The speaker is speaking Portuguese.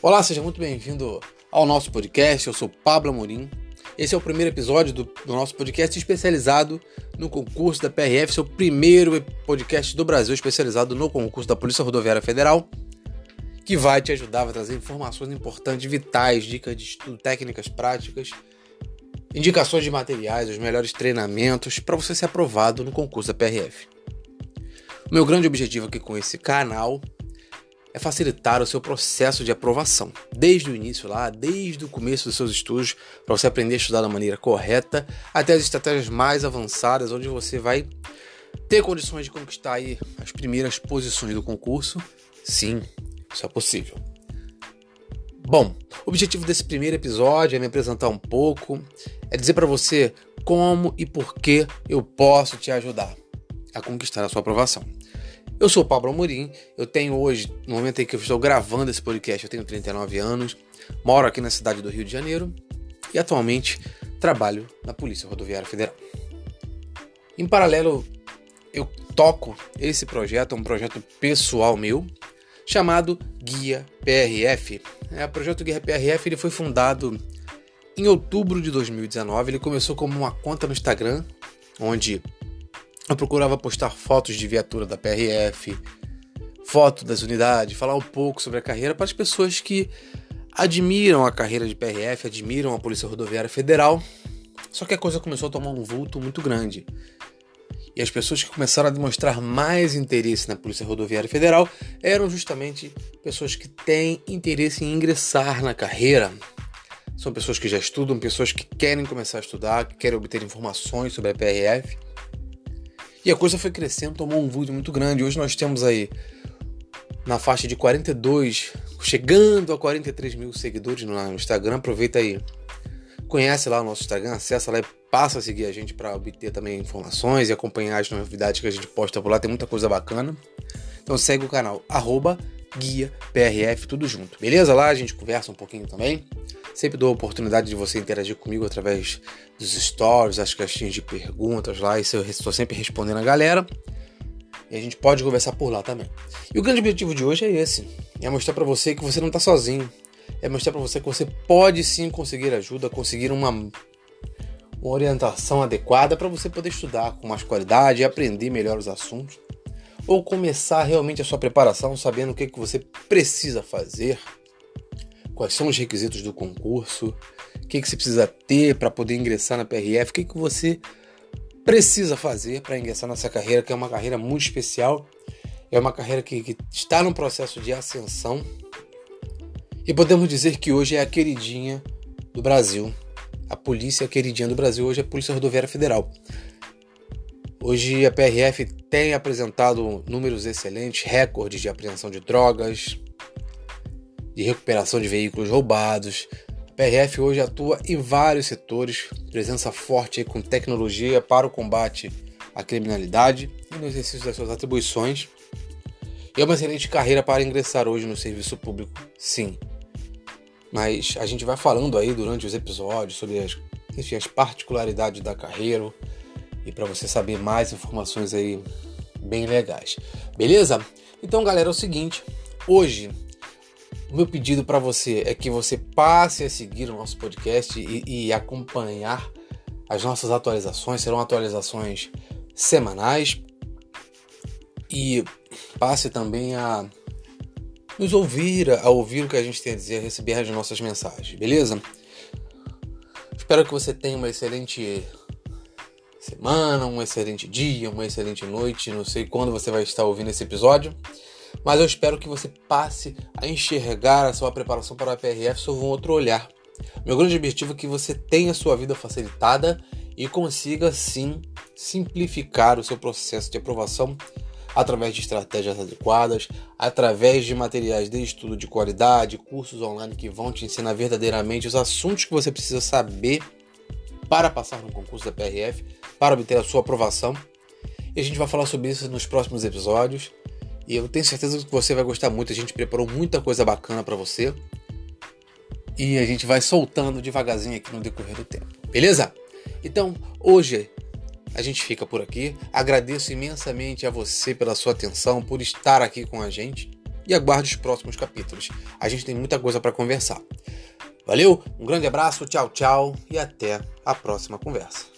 Olá, seja muito bem-vindo ao nosso podcast. Eu sou Pablo Amorim. Esse é o primeiro episódio do, do, nosso podcast especializado no concurso da PRF. O primeiro podcast do Brasil especializado no concurso da Polícia Rodoviária Federal, que vai te ajudar, vai trazer informações importantes, vitais, dicas de estudo, técnicas práticas, indicações de materiais, os melhores treinamentos para você ser aprovado no concurso da PRF. O meu grande objetivo aqui com esse canal é facilitar o seu processo de aprovação, desde o início lá, desde o começo dos seus estudos, para você aprender a estudar da maneira correta, até as estratégias mais avançadas, onde você vai ter condições de conquistar aí as primeiras posições do concurso. Sim, isso é possível. Bom, o objetivo desse primeiro episódio é me apresentar um pouco, é dizer para você como e por que eu posso te ajudar a conquistar a sua aprovação. Eu sou o Pablo Amorim, eu tenho hoje, no momento em que eu estou gravando esse podcast, eu tenho 39 anos, moro aqui na cidade do Rio de Janeiro e atualmente trabalho na Polícia Rodoviária Federal. Em paralelo, eu toco esse projeto, é um projeto pessoal meu, chamado Guia PRF. É, o projeto Guia PRF ele foi fundado em outubro de 2019, ele começou como uma conta no Instagram, onde eu procurava postar fotos de viatura da PRF, foto das unidades, falar um pouco sobre a carreira para as pessoas que admiram a carreira de PRF, admiram a Polícia Rodoviária Federal. Só que a coisa começou a tomar um vulto muito grande. E as pessoas que começaram a demonstrar mais interesse na Polícia Rodoviária Federal eram justamente pessoas que têm interesse em ingressar na carreira. São pessoas que já estudam, pessoas que querem começar a estudar, que querem obter informações sobre a PRF e a coisa foi crescendo, tomou um vulto muito grande. Hoje nós temos aí na faixa de 42, chegando a 43 mil seguidores no Instagram. Aproveita aí, conhece lá o nosso Instagram, acessa lá e passa a seguir a gente para obter também informações e acompanhar as novidades que a gente posta por lá. Tem muita coisa bacana. Então segue o canal, arroba guia PRF, tudo junto. Beleza? Lá a gente conversa um pouquinho também. Sempre dou a oportunidade de você interagir comigo através dos stories, as caixinhas de perguntas lá, e eu estou sempre respondendo a galera. E a gente pode conversar por lá também. E o grande objetivo de hoje é esse: é mostrar para você que você não está sozinho. É mostrar para você que você pode sim conseguir ajuda, conseguir uma, uma orientação adequada para você poder estudar com mais qualidade aprender melhor os assuntos. Ou começar realmente a sua preparação sabendo o que, que você precisa fazer quais são os requisitos do concurso, o que, que você precisa ter para poder ingressar na PRF, o que, que você precisa fazer para ingressar nessa carreira, que é uma carreira muito especial, é uma carreira que, que está no processo de ascensão e podemos dizer que hoje é a queridinha do Brasil. A polícia queridinha do Brasil hoje é a Polícia Rodoviária Federal. Hoje a PRF tem apresentado números excelentes, recordes de apreensão de drogas, de recuperação de veículos roubados. A PRF hoje atua em vários setores, presença forte com tecnologia para o combate à criminalidade e no exercício das suas atribuições. E é uma excelente carreira para ingressar hoje no serviço público, sim. Mas a gente vai falando aí durante os episódios sobre as, enfim, as particularidades da carreira e para você saber mais informações aí bem legais. Beleza? Então, galera, é o seguinte, hoje o meu pedido para você é que você passe a seguir o nosso podcast e, e acompanhar as nossas atualizações. Serão atualizações semanais. E passe também a nos ouvir, a ouvir o que a gente tem a dizer, a receber as nossas mensagens, beleza? Espero que você tenha uma excelente semana, um excelente dia, uma excelente noite. Não sei quando você vai estar ouvindo esse episódio mas eu espero que você passe a enxergar a sua preparação para a PRF sob um outro olhar. Meu grande objetivo é que você tenha sua vida facilitada e consiga sim simplificar o seu processo de aprovação através de estratégias adequadas, através de materiais de estudo de qualidade, cursos online que vão te ensinar verdadeiramente os assuntos que você precisa saber para passar no concurso da PRF, para obter a sua aprovação. E a gente vai falar sobre isso nos próximos episódios. E eu tenho certeza que você vai gostar muito. A gente preparou muita coisa bacana para você. E a gente vai soltando devagarzinho aqui no decorrer do tempo. Beleza? Então, hoje a gente fica por aqui. Agradeço imensamente a você pela sua atenção, por estar aqui com a gente. e aguarde os próximos capítulos. A gente tem muita coisa para conversar. Valeu, um grande abraço, tchau, tchau e até a próxima conversa.